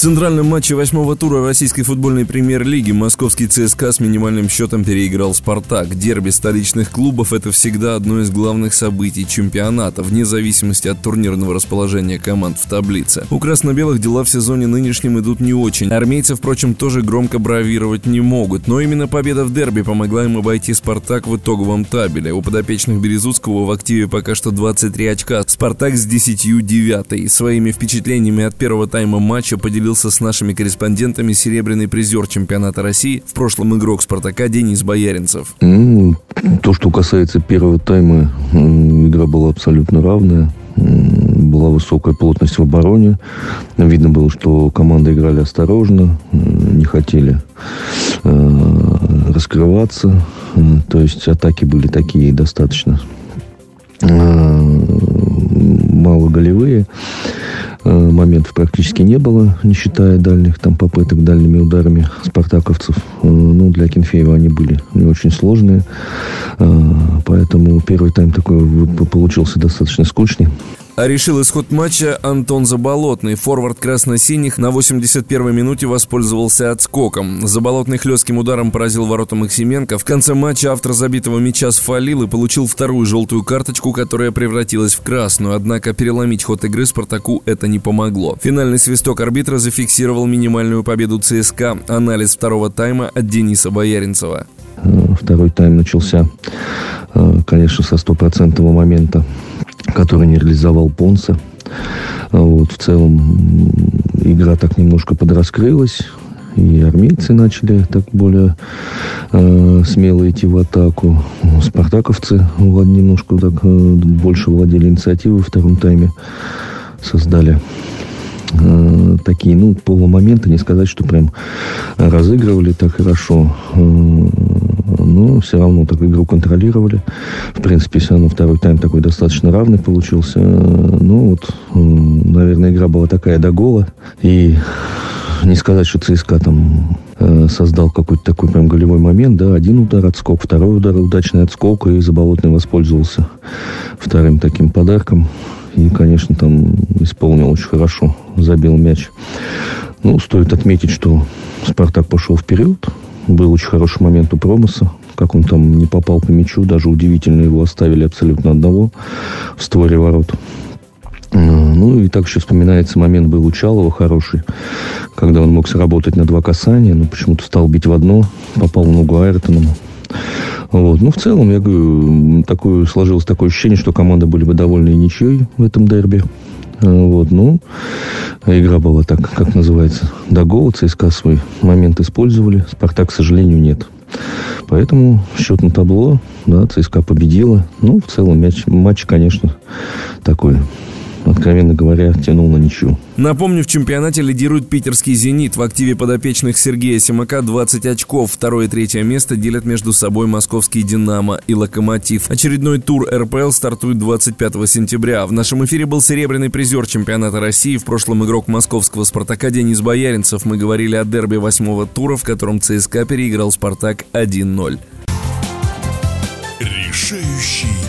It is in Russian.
центральном матче восьмого тура российской футбольной премьер-лиги московский ЦСКА с минимальным счетом переиграл «Спартак». Дерби столичных клубов – это всегда одно из главных событий чемпионата, вне зависимости от турнирного расположения команд в таблице. У красно-белых дела в сезоне нынешнем идут не очень. Армейцы, впрочем, тоже громко бравировать не могут, но именно победа в дерби помогла им обойти «Спартак» в итоговом табеле. У подопечных Березутского в активе пока что 23 очка, «Спартак» с 10 девятый. Своими впечатлениями от первого тайма матча поделился поделился с нашими корреспондентами серебряный призер чемпионата России, в прошлом игрок «Спартака» Денис Бояринцев. Ну, то, что касается первого тайма, игра была абсолютно равная была высокая плотность в обороне. Видно было, что команды играли осторожно, не хотели э, раскрываться. То есть атаки были такие достаточно э, малоголевые. Э, моментов практически не было, не считая дальних там попыток дальними ударами спартаковцев. Э, ну, для Кенфеева они были не очень сложные. Э, поэтому первый тайм такой получился достаточно скучный. А решил исход матча Антон Заболотный. Форвард красно-синих на 81-й минуте воспользовался отскоком. Заболотный хлестким ударом поразил ворота Максименко. В конце матча автор забитого мяча сфалил и получил вторую желтую карточку, которая превратилась в красную. Однако переломить ход игры Спартаку это не помогло. Финальный свисток арбитра зафиксировал минимальную победу ЦСКА. Анализ второго тайма от Дениса Бояринцева. Второй тайм начался, э, конечно, со стопроцентного момента который не реализовал Понса. Вот, в целом игра так немножко подраскрылась. И армейцы начали так более э, смело идти в атаку. Спартаковцы влад, немножко так, э, больше владели инициативой в втором тайме. Создали э, такие, ну, полумоменты. Не сказать, что прям разыгрывали так хорошо. Э, но все равно так игру контролировали. В принципе, все равно второй тайм такой достаточно равный получился. Ну вот, наверное, игра была такая до гола. И не сказать, что ЦСКА там э, создал какой-то такой прям голевой момент, да, один удар отскок, второй удар удачный отскок, и Заболотный воспользовался вторым таким подарком. И, конечно, там исполнил очень хорошо, забил мяч. Ну, стоит отметить, что Спартак пошел вперед, был очень хороший момент у Промоса, как он там не попал по мячу. Даже удивительно его оставили абсолютно одного в створе ворот. Э, ну и так еще вспоминается момент был у Чалова хороший, когда он мог сработать на два касания, но почему-то стал бить в одно, попал в ногу Айртоном. Вот. Ну, в целом, я говорю, такое, сложилось такое ощущение, что команды были бы довольны и ничьей в этом дерби. Вот, ну, игра была так, как называется, до гола. ЦСКА свой момент использовали. Спартак, к сожалению, нет. Поэтому счет на табло, да, ЦСКА победила. Ну, в целом мяч, матч, конечно, такой откровенно говоря, тянул на ничью. Напомню, в чемпионате лидирует питерский «Зенит». В активе подопечных Сергея Симака 20 очков. Второе и третье место делят между собой московский «Динамо» и «Локомотив». Очередной тур РПЛ стартует 25 сентября. В нашем эфире был серебряный призер чемпионата России. В прошлом игрок московского «Спартака» Денис Бояринцев. Мы говорили о дерби восьмого тура, в котором ЦСКА переиграл «Спартак» 1-0. Решающий